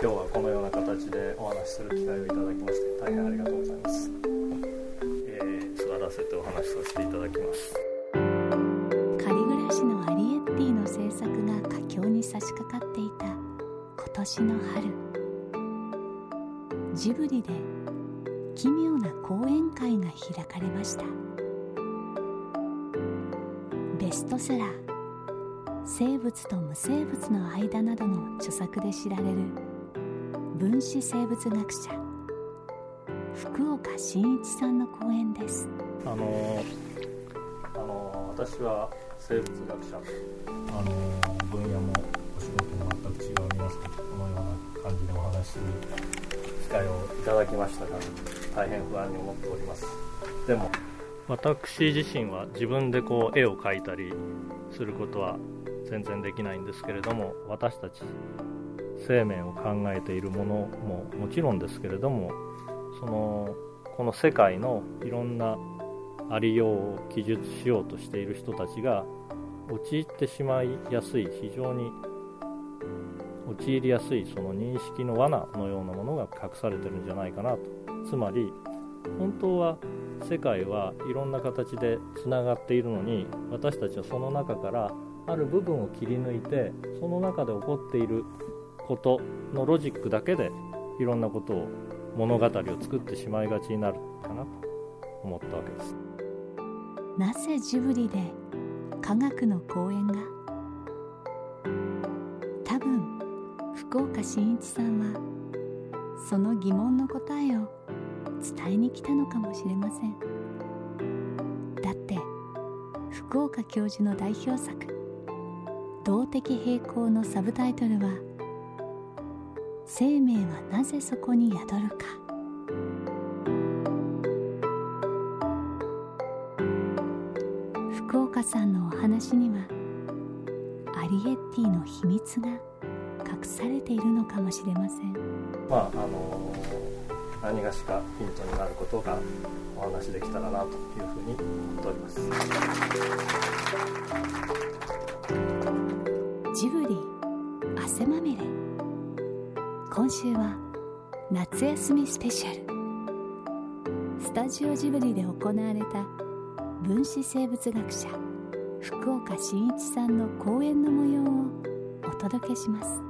今日はこのような形でお話しする機会をいただきまして大変ありがとうございます、えー、座らせてお話しさせていただきます。仮暮らしのアリエッティの制作が佳境に差し掛かっていた今年の春。ジブリで奇妙な講演会が開かれました。ベストセラー「生物と無生物の間」などの著作で知られる。分子生物学者。福岡伸一さんの講演です。あのあの私は生物学者。あの分野もお仕事も全く違う皆さんとこのような感じでお話しする機会をいただきましたが大変不安に思っております。でも私自身は自分でこう絵を描いたりすることは全然できないんですけれども私たち生命を考えているものももちろんですけれどもそのこの世界のいろんなありようを記述しようとしている人たちが陥ってしまいやすい非常に陥りやすいその認識の罠のようなものが隠されてるんじゃないかなと。つまり本当は世界はいろんな形でつながっているのに私たちはその中からある部分を切り抜いてその中で起こっていることのロジックだけでいろんなことを物語を作ってしまいがちになるかなと思ったわけです。なぜジブリで科学の講演が？多分福岡伸一さんはその疑問の答えを伝えに来たのかもしれません。だって福岡教授の代表作「動的平衡」のサブタイトルは「生命はなぜそこに宿るか。福岡さんのお話にはアリエッティの秘密が隠されているのかもしれません。まああの何がしかヒントになることがお話できたらなというふうに思っております。ジブリ汗まみれ。今週は夏休みスペシャル。スタジオジブリで行われた分子生物学者福岡伸一さんの講演の模様をお届けします。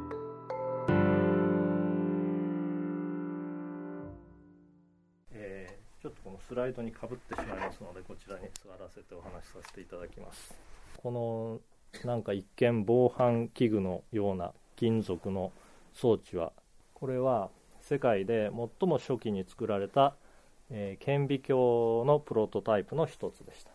スライドにかぶってしまいますのでこちらに座らせてお話しさせていただきます。このなんか一見防犯器具のような金属の装置はこれは世界で最も初期に作られた、えー、顕微鏡のプロトタイプの一つでした。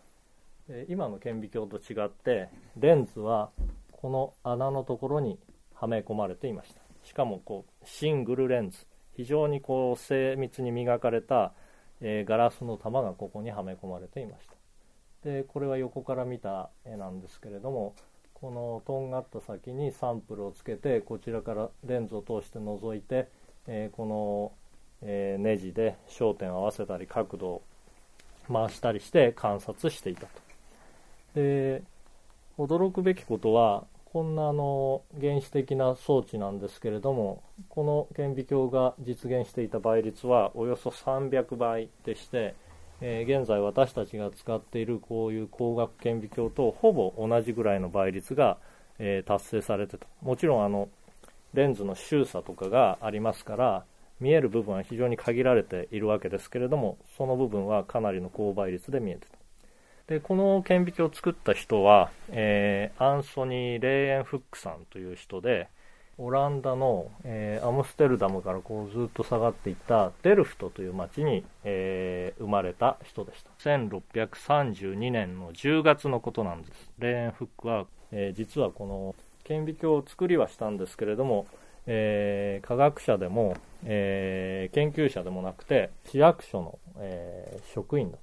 で今の顕微鏡と違ってレンズはこの穴のところにはめ込まれていました。しかもこうシングルレンズ。非常にこう精密に磨かれた、え、ガラスの玉がここにはめ込まれていました。でこれは横から見た絵なんですけれどもこのとんがった先にサンプルをつけてこちらからレンズを通して覗いて、え、この、え、ネジで焦点を合わせたり角度を回したりして観察していたと。で驚くべきことはこんなあの原始的な装置なんですけれどもこの顕微鏡が実現していた倍率はおよそ300倍でしてえー、現在私たちが使っているこういう光学顕微鏡とほぼ同じぐらいの倍率が、えー、達成されてと。もちろんあのレンズの周差とかがありますから見える部分は非常に限られているわけですけれどもその部分はかなりの高倍率で見えてたでこの顕微鏡を作った人は、えー、アンソニー・レーエン・フックさんという人で、オランダの、えー、アムステルダムからこうずっと下がっていったデルフトという町に、えー、生まれた人でした。1632年の10月のことなんです。レーエン・フックは、えー、実はこの顕微鏡を作りはしたんですけれども、え科学者でも、え研究者でもなくて市役所の、え職員だっ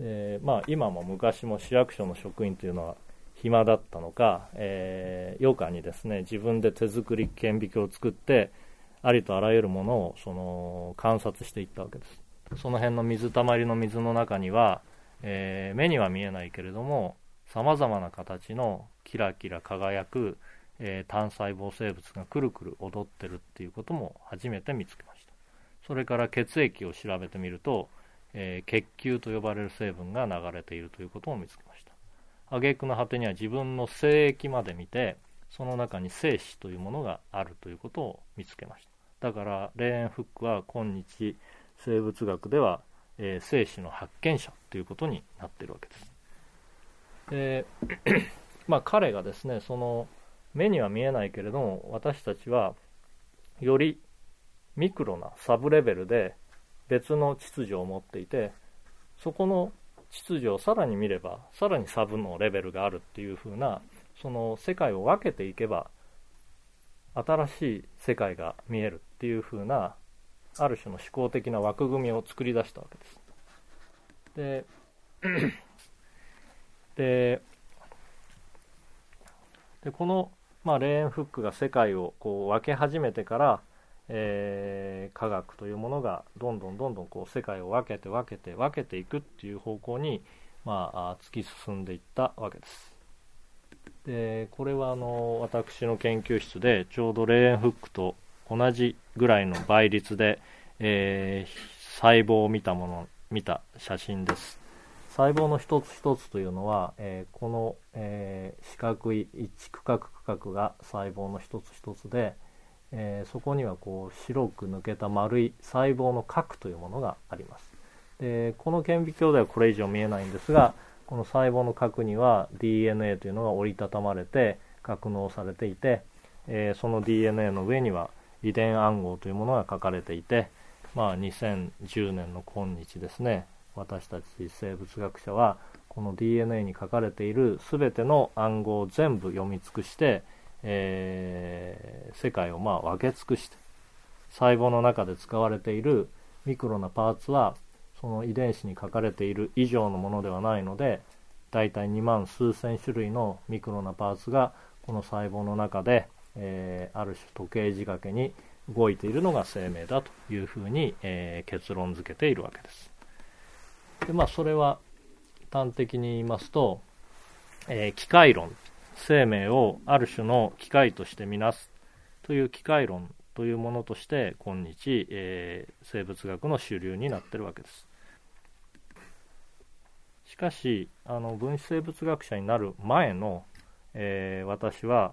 で、まあ、今も昔も市役所の職員というのは暇だったのか、えー、余暇にですね自分で手作り顕微鏡を作ってありとあらゆるものをその観察していったわけです。その辺の水たまりの水の中には、えー、目には見えないけれどもさまざまな形のキラキラ輝く、えー、単細胞生物がくるくる踊ってるっていうことも初めて見つけました。それから血液を調べてみると、えー、血球と呼ばれる成分が流れているということも見つけました。挙句の果てには自分の精液まで見てその中に精子というものがあるということを見つけました。だからレーン・フックは今日生物学では、えー、精子の発見者ということになっているわけです。で まあ彼がですねその目には見えないけれども私たちはよりミクロなサブレベルで別の秩序を持っていてそこの秩序をさらに見ればさらにサブのレベルがあるっていう風なその世界を分けていけば新しい世界が見えるっていう風なある種の思考的な枠組みを作り出したわけです。で ででこの、まあ、レーン・フックが世界をこう分け始めてからえー、科学というものがどんどんどんどんこう世界を分けて分けて分けていくっていう方向に、まあ、突き進んでいったわけです。でこれはあの私の研究室でちょうどレーンフックと同じぐらいの倍率で、えー、細胞を見たもの見た写真です。細胞の一つ一つというのは、えー、この、えー、四角い一区画区画が細胞の一つ一つで、えー、そこにはこう白く抜けた丸い細胞の核というものがあります。でこの顕微鏡ではこれ以上見えないんですが この細胞の核には DNA というのが折りたたまれて格納されていて、えー、その DNA の上には遺伝暗号というものが書かれていて、まあ、2010年の今日ですね私たち生物学者はこの DNA に書かれている全ての暗号を全部読み尽くしてえー、世界をまあ分け尽くして細胞の中で使われているミクロなパーツはその遺伝子に書かれている以上のものではないのでだいたい2万数千種類のミクロなパーツがこの細胞の中で、えー、ある種時計仕掛けに動いているのが生命だというふうに、えー、結論付けているわけです。でまあそれは端的に言いますと、えー、機械論生命をある種の機械としてみなすという機械論というものとして今日、えー、生物学の主流になってるわけです。しかしあの分子生物学者になる前の、えー、私は、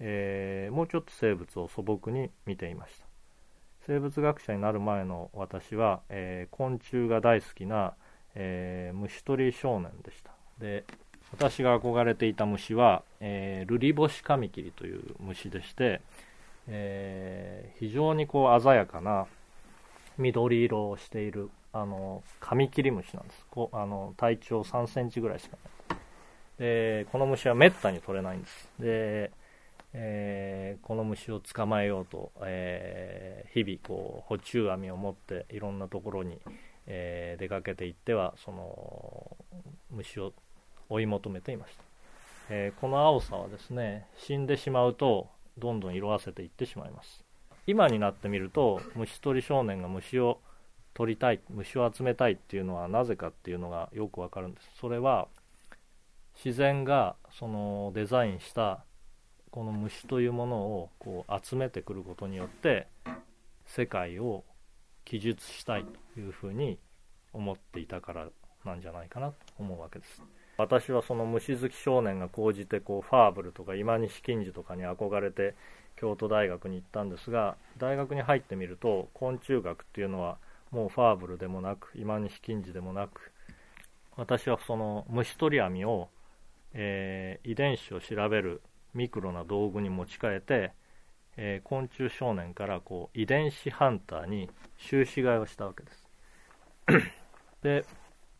えー、もうちょっと生物を素朴に見ていました。生物学者になる前の私は、え昆虫が大好きな、え虫取り少年でした。で私が憧れていた虫は、えー、ルリボシカミキリという虫でして、えー、非常にこう鮮やかな緑色をしているあのカミキリムシなんです。こあの体長3センチぐらいしかない。でこの虫はめったに取れないんです。で、えー、この虫を捕まえようと、えー、日々こう捕虫網を持っていろんなところに、えー、出かけていってはその虫を追い求めていました、えー、この青さはですね死んでしまうとどんどん色あせていってしまいます。今になってみると虫取り少年が虫を取りたい虫を集めたいっていうのはなぜかっていうのがよくわかるんです。それは自然がそのデザインしたこの虫というものをこう集めてくることによって世界を記述したいというふうに思っていたからなんじゃないかなと思うわけです。私はその虫好き少年が高じてこうファーブルとか今西金次とかに憧れて京都大学に行ったんですが大学に入ってみると昆虫学っていうのはもうファーブルでもなく今西金次でもなく私はその虫取り網を、えー、遺伝子を調べるミクロな道具に持ち替えて、えー、昆虫少年からこう遺伝子ハンターに収子替えをしたわけです。で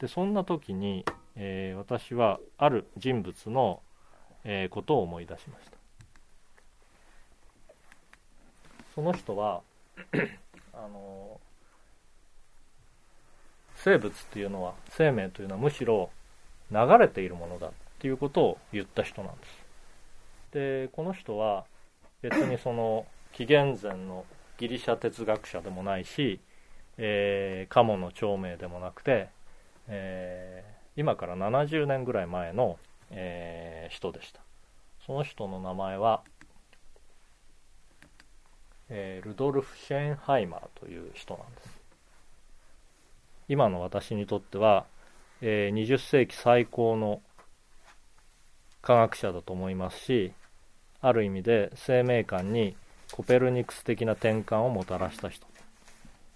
そんな時にえー、私はある人物の、えー、ことを思い出しました。その人は あの生物っていうのは生命というのはむしろ流れているものだっていうことを言った人なんです。でこの人は別にその紀元前のギリシャ哲学者でもないし、えー、鴨の長命でもなくて、えー今から70年ぐらい前のえー、人でした。その人の名前は、えー、ルドルフ・シェンハイマーという人なんです。今の私にとっては、えー、20世紀最高の科学者だと思いますしある意味で生命観にコペルニクス的な転換をもたらした人、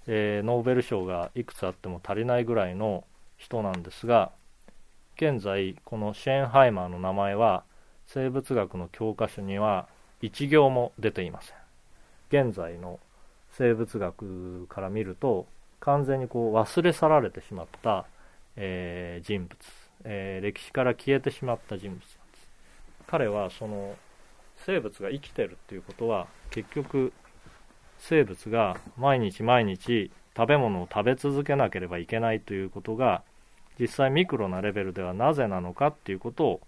えー、ノーベル賞がいくつあっても足りないぐらいの人なんですが現在このシェーンハイマーの名前は生物学の教科書には1行も出ていません。現在の生物学から見ると完全にこう忘れ去られてしまった、えー、人物、えー、歴史から消えてしまった人物。なんです彼はその生物が生きてるっていうことは結局生物が毎日毎日食べ物を食べ続けなければいけないということが実際ミクロなレベルではなぜなのかっていうことを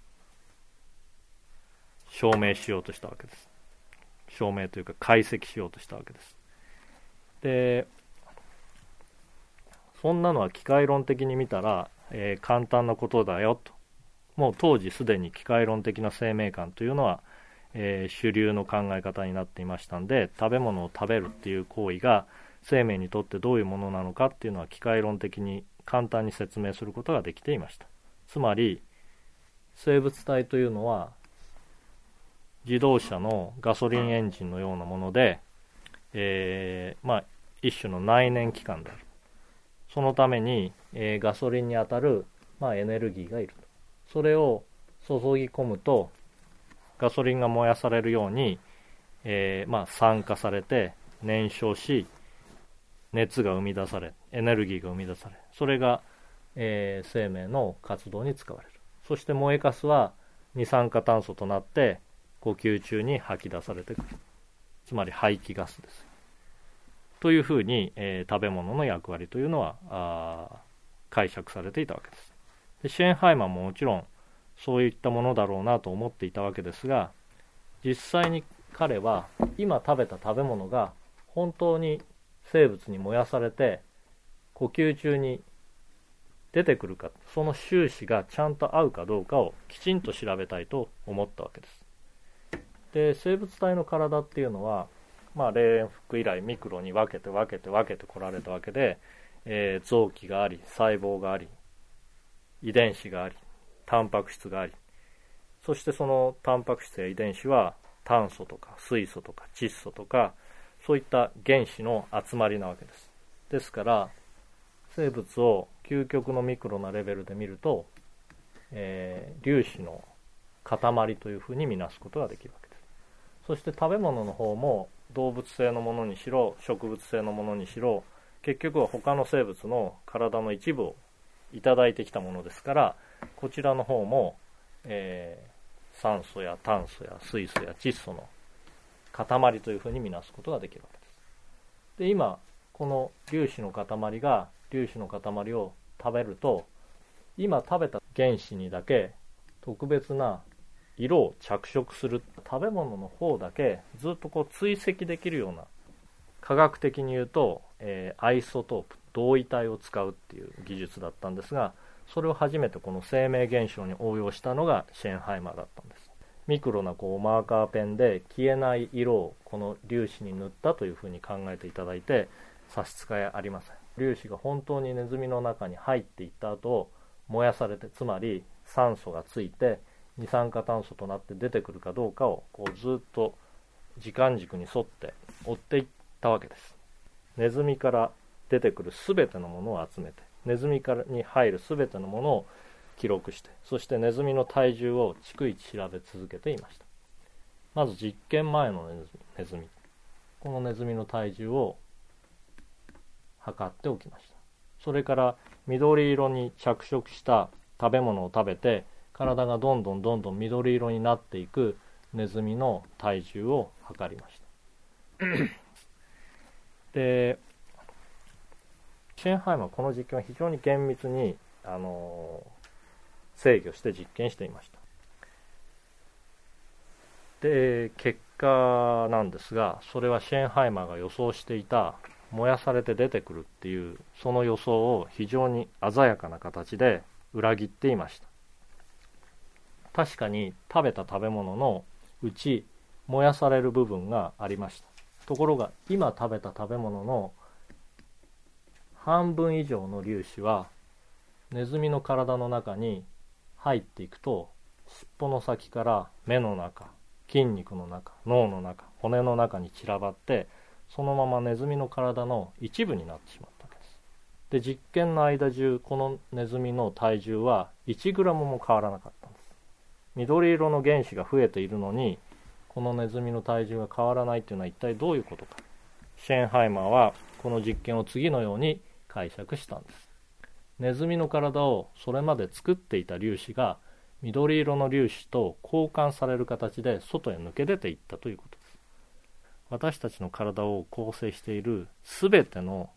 証明しようとしたわけです。証明というか解析しようとしたわけです。で、そんなのは機械論的に見たら、えー、簡単なことだよと。もう当時すでに機械論的な生命感というのは、えー、主流の考え方になっていましたんで、食べ物を食べるっていう行為が生命にとってどういうものなのかっていうのは機械論的に簡単に説明することができていました。つまり生物体というのは自動車のガソリンエンジンのようなもので、えー、まあ、一種の内燃機関である。そのために、えー、ガソリンにあたる、まあ、エネルギーがいるそれを注ぎ込むとガソリンが燃やされるように、えー、まあ、酸化されて燃焼し熱が生み出されエネルギーが生み出されそれが、えー、生命の活動に使われる。そして燃えかすは二酸化炭素となって呼吸中に吐き出されてくる。つまり排気ガスです。というふうに、えー、食べ物の役割というのは解釈されていたわけです。でシェンハイマーももちろんそういったものだろうなと思っていたわけですが実際に彼は今食べた食べ物が本当に生物に燃やされて呼吸中に出てくるかその収支がちゃんと合うかどうかをきちんと調べたいと思ったわけです。で生物体の体っていうのはまあ霊園服以来ミクロに分けて分けて分けてこられたわけで、えー、臓器があり細胞があり遺伝子がありタンパク質がありそしてそのタンパク質や遺伝子は炭素とか水素とか窒素とかそういった原子の集まりなわけです。ですから生物を究極のミクロなレベルで見ると、えー、粒子の塊というふうに見なすことができるわけですそして食べ物の方も動物性のものにしろ植物性のものにしろ結局は他の生物の体の一部をいただいてきたものですからこちらの方も、えー、酸素や炭素や水素や窒素の塊というふうに見なすことができるわけです。で今この粒子の塊が粒子の塊を食べると今食べた原子にだけ特別な色を着色する食べ物の方だけずっとこう追跡できるような科学的に言うと、えー、アイソトープ同位体を使うっていう技術だったんですがそれを初めてこの生命現象に応用したのがシェーンハイマーだったんです。ミクロなこうマーカーペンで消えない色をこの粒子に塗ったというふうに考えていただいて差し支えありません。粒子が本当にネズミの中に入っていった後燃やされてつまり酸素がついて二酸化炭素となって出てくるかどうかをこうずっと時間軸に沿って追っていったわけです。ネズミから出てくる全てのものを集めてネズミからに入る全てのものを記録してそしてネズミの体重を逐一調べ続けていました。まず実験前のネズミこのネズミの体重を測っておきました。それから緑色に着色した食べ物を食べて体がどんどんどんどん緑色になっていくネズミの体重を測りました。でシェンハイムはこの実験は非常に厳密にあの制御して実験していました。で結果なんですがそれはシェーンハイマーが予想していた燃やされて出てくるっていうその予想を非常に鮮やかな形で裏切っていました。確かに食べた食べ物のうち燃やされる部分がありました。ところが今食べた食べ物の半分以上の粒子はネズミの体の中に入っていくと尻尾の先から目の中筋肉の中脳の中骨の中に散らばってそのままネズミの体の一部になってしまったわけです。で実験の間中このネズミの体重は 1g も変わらなかったんです。緑色の原子が増えているのにこのネズミの体重が変わらないっていうのは一体どういうことか。シェーンハイマーはこの実験を次のように解釈したんです。ネズミの体をそれまで作っていた粒子が緑色の粒子と交換される形で外へ抜け出ていったということ。私たちの体を構成している全ての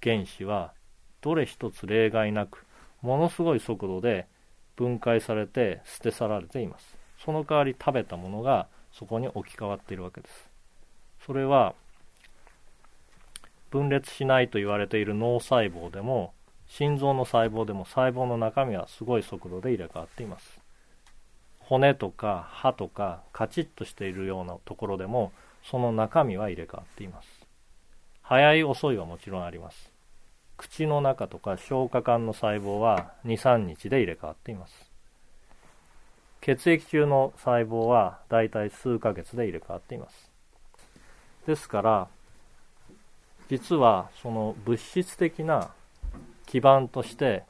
原子はどれ一つ例外なくものすごい速度で分解されて捨て去られています。その代わり食べたものがそこに置き換わっているわけです。それは分裂しないと言われている脳細胞でも心臓の細胞でも細胞の中身はすごい速度で入れ替わっています。骨とか歯とかカチッとしているようなところでもその中身は入れ替わっています。早い遅いはもちろんあります。口の中とか消化管の細胞は23日で入れ替わっています。血液中の細胞はだいたい数ヶ月で入れ替わっています。ですから実はその物質的な基盤として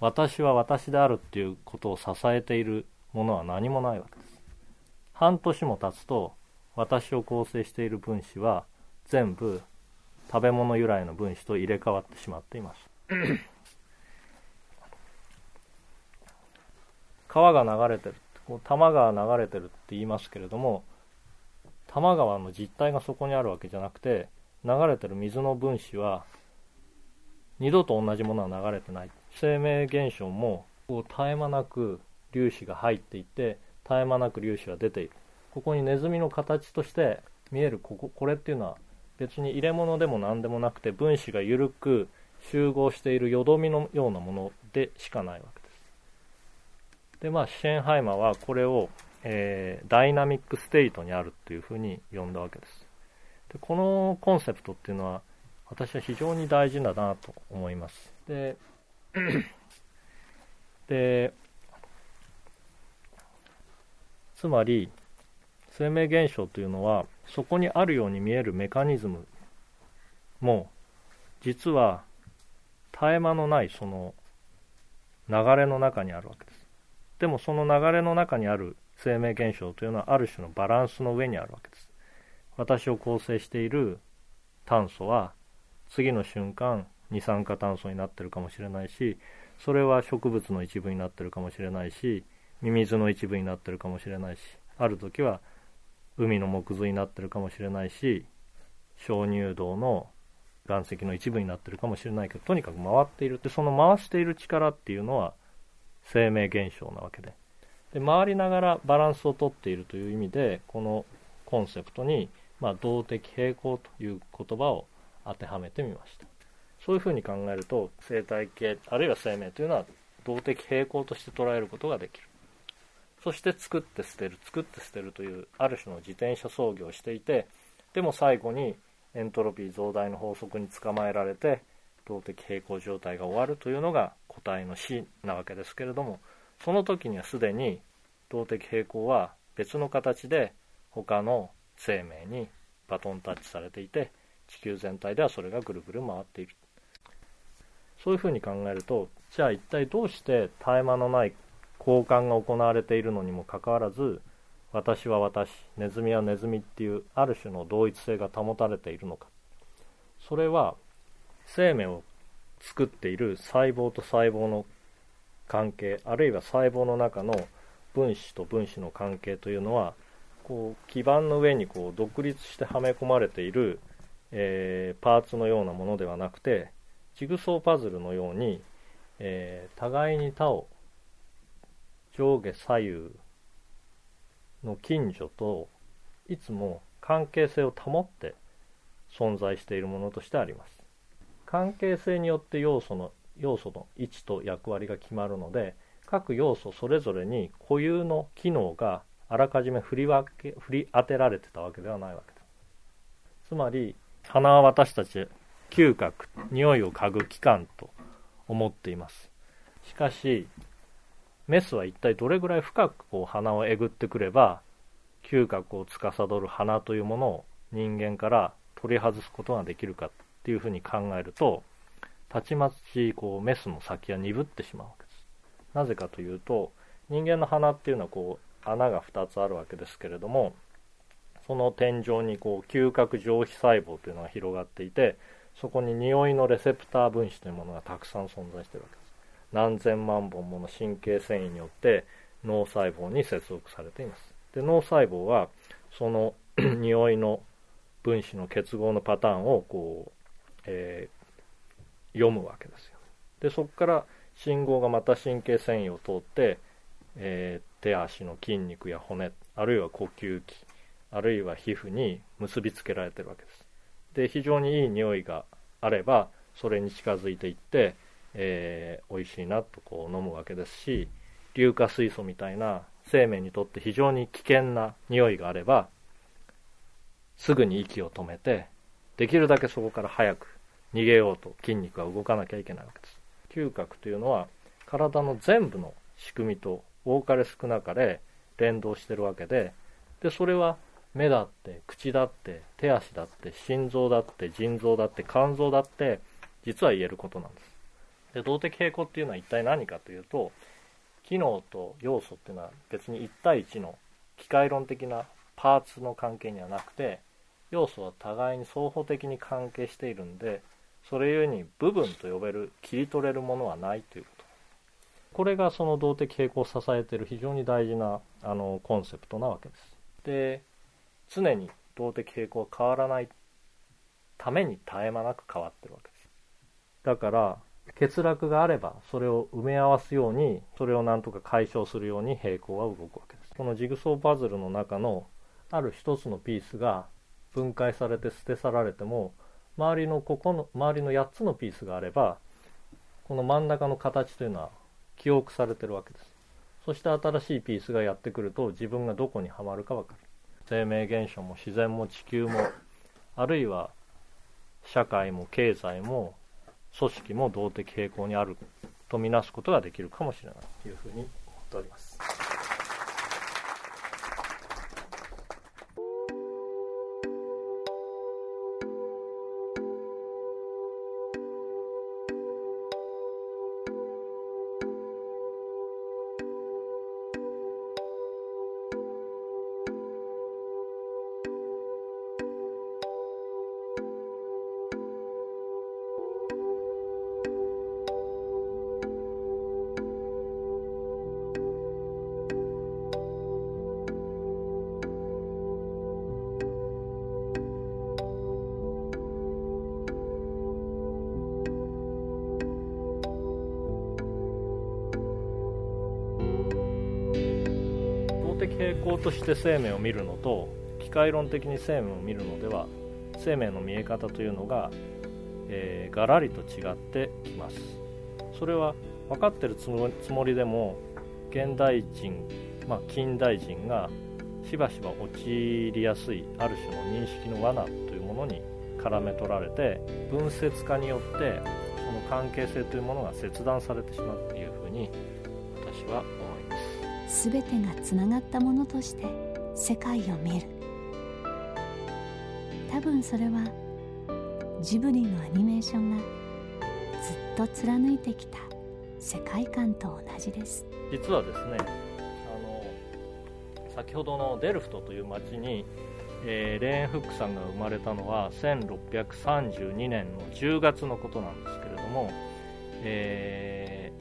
私は私であるっていうことを支えているものは何もないわけです。半年も経つと私を構成している分子は全部食べ物由来の分子と入れ替わってしまっています。川が流れてるこう多摩川流れてるって言いますけれども多摩川の実態がそこにあるわけじゃなくて流れてる水の分子は二度と同じものは流れてない。生命現象もこう絶え間なく粒子が入っていって絶え間なく粒子が出ているここにネズミの形として見えるこここれっていうのは別に入れ物でも何でもなくて分子が緩く集合しているよどみのようなものでしかないわけです。でまあシェンハイマーはこれを、えー、ダイナミックステイトにあるっていうふうに呼んだわけですでこのコンセプトっていうのは私は非常に大事だなと思いますででつまり生命現象というのはそこにあるように見えるメカニズムも実は絶え間のないその流れの中にあるわけですでもその流れの中にある生命現象というのはある種のバランスの上にあるわけです。私を構成している炭素は次の瞬間二酸化炭素になってるかもしれないしそれは植物の一部になってるかもしれないしミミズの一部になってるかもしれないしある時は海の木髄になってるかもしれないし鍾乳洞の岩石の一部になってるかもしれないけどとにかく回っている。でその回している力っていうのは生命現象なわけで。で回りながらバランスをとっているという意味でこのコンセプトに、まあ、動的平衡という言葉を当てはめてみました。そういうふうに考えると生態系あるいは生命というのは動的平衡として捉えることができる。そして作って捨てる作って捨てるというある種の自転車操業をしていてでも最後にエントロピー増大の法則に捕まえられて動的平衡状態が終わるというのが個体の死なわけですけれどもその時にはすでに動的平衡は別の形で他の生命にバトンタッチされていて地球全体ではそれがぐるぐる回っている。そういうふうに考えるとじゃあ一体どうして絶え間のない交換が行われているのにもかかわらず私は私ネズミはネズミっていうある種の同一性が保たれているのか。それは生命を作っている細胞と細胞の関係あるいは細胞の中の分子と分子の関係というのはこう基盤の上にこう独立してはめ込まれている、えー、パーツのようなものではなくてジグソーパズルのように、えー、互いに他を上下左右の近所といつも関係性を保って存在しているものとしてあります。関係性によって要素の要素の位置と役割が決まるので各要素それぞれに固有の機能があらかじめ振り分け振り当てられてたわけではないわけですつまり鼻は私たち嗅覚匂いを嗅ぐ器官と思っています。しかしメスは一体どれぐらい深くこう鼻をえぐってくれば嗅覚を司る鼻というものを人間から取り外すことができるかっていうふうに考えるとたちまちこうメスの先が鈍ってしまうわけです。なぜかというと人間の鼻っていうのはこう穴が2つあるわけですけれどもその天井にこう嗅覚上皮細胞というのが広がっていてそこに匂いのレセプター分子というものがたくさん存在してるわけです。何千万本もの神経繊維によって脳細胞に接続されています。で脳細胞はその 匂いの分子の結合のパターンをこう、えー、読むわけですよ。でそこから信号がまた神経繊維を通って、えー、手足の筋肉や骨あるいは呼吸器あるいは皮膚に結びつけられてるわけです。で非常にいい匂いがあればそれに近づいていって、えー、美味しいなとこう飲むわけですし硫化水素みたいな生命にとって非常に危険な匂いがあればすぐに息を止めてできるだけそこから早く逃げようと筋肉が動かなきゃいけないわけです。嗅覚というのは体の全部の仕組みと多かれ少なかれ連動してるわけででそれは目だって口だって手足だって心臓だって腎臓だって肝臓だって実は言えることなんです。で動的平衡っていうのは一体何かというと機能と要素っていうのは別に1対1の機械論的なパーツの関係にはなくて要素は互いに双方的に関係しているんでそれゆえに部分と呼べる切り取れるものはないということ。これがその動的平衡を支えている非常に大事なあのコンセプトなわけです。で常に動的平衡は変わらないために絶え間なく変わってるわけです。だから欠落があればそれを埋め合わすようにそれをなんとか解消するように平行は動くわけです。このジグソーパズルの中のある一つのピースが分解されて捨て去られても周りのここの周りの8つのピースがあればこの真ん中の形というのは記憶されてるわけです。そして新しいピースがやってくると自分がどこにはまるか分かる。生命現象も自然も地球もあるいは社会も経済も組織も動的平衡にあるとみなすことができるかもしれないというふうに思っております。的平衡として生命を見るのと機械論的に生命を見るのでは生命の見え方というのが、えー、ガラリと違ってきますそれは分かってるつもりでも現代人、まあ、近代人がしばしば陥りやすいある種の認識の罠というものに絡め取られて分節化によってその関係性というものが切断されてしまうというふうに。全てがつながったものとして世界を見る。多分それはジブリのアニメーションがずっと貫いてきた世界観と同じです。実はですねあの先ほどのデルフトという町に、えー、レーン・フックさんが生まれたのは1632年の10月のことなんですけれども、え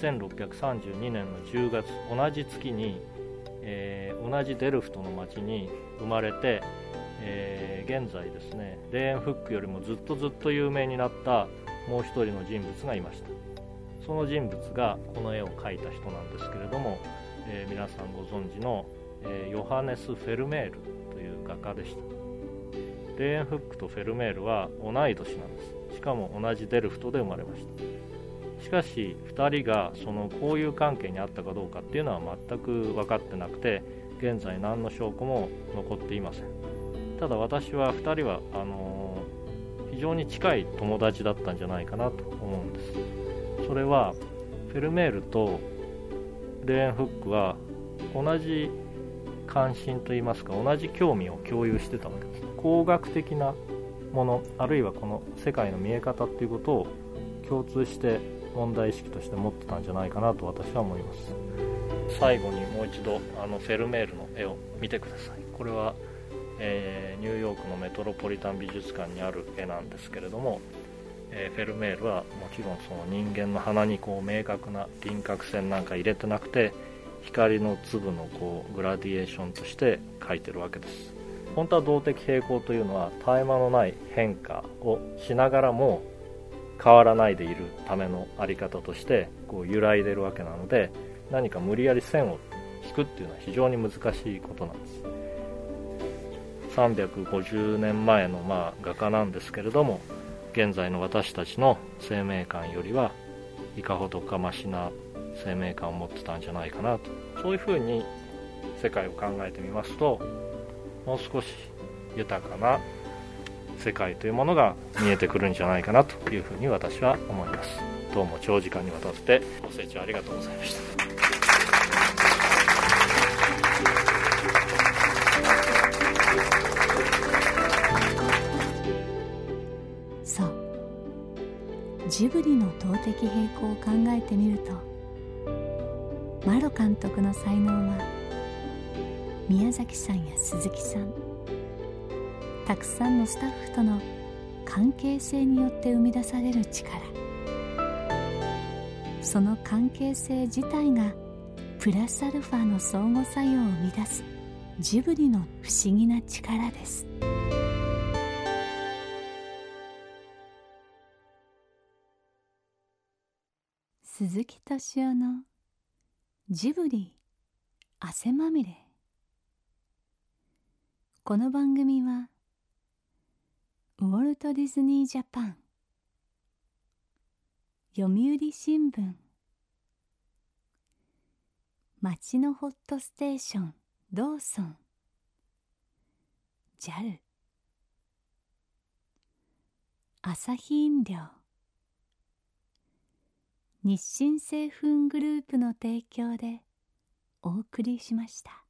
1632年の10月同じ月に、えー、同じデルフトの町に生まれて、えー、現在ですねレーン・フックよりもずっとずっと有名になったもう一人の人物がいました。その人物がこの絵を描いた人なんですけれども、えー、皆さんご存知の、えヨハネス・フェルメールという画家でした。レーン・フックとフェルメールは同い年なんです。しかも同じデルフトで生まれました。しかし2人がその交友関係にあったかどうかっていうのは全く分かってなくて現在何の証拠も残っていません。ただ私は2人はあのー、非常に近い友達だったんじゃないかなと思うんです。それはフェルメールとレーン・フックは同じ関心といいますか同じ興味を共有してたわけです。工学的なものあるいはこの世界の見え方っていうことを共通して問題意識として持ってたんじゃないかなと私は思います。最後にもう一度あのフェルメールの絵を見てください。これは、えー、ニューヨークのメトロポリタン美術館にある絵なんですけれども、えー、フェルメールはもちろんその人間の鼻にこう明確な輪郭線なんか入れてなくて光の粒のこうグラディエーションとして描いてるわけです。本当は動的平衡というのは絶え間のない変化をしながらも変わらないでいるための在り方としてこう揺らいでるわけなので何か無理やり線を引くっていうのは非常に難しいことなんです。350年前のまあ画家なんですけれども現在の私たちの生命観よりはいかほどかましな生命感を持ってたんじゃないかなと。そういうふうに世界を考えてみますともう少し豊かな世界というものが見えてくるんじゃないかなというふうに私は思います。どうも長時間にわたってご清聴ありがとうございました。そう。ジブリの動的平衡を考えてみるとマロ監督の才能は宮崎さんや鈴木さんたくさんのスタッフとの関係性によって生み出される力。その関係性自体がプラスアルファの相互作用を生み出すジブリの不思議な力です。鈴木敏夫のジブリ汗まみれ。この番組はウォルト・ディズニー・ジャパン。読売新聞。町のホットステーション。ローソン。JAL 朝日飲料。日清製粉グループの提供でお送りしました。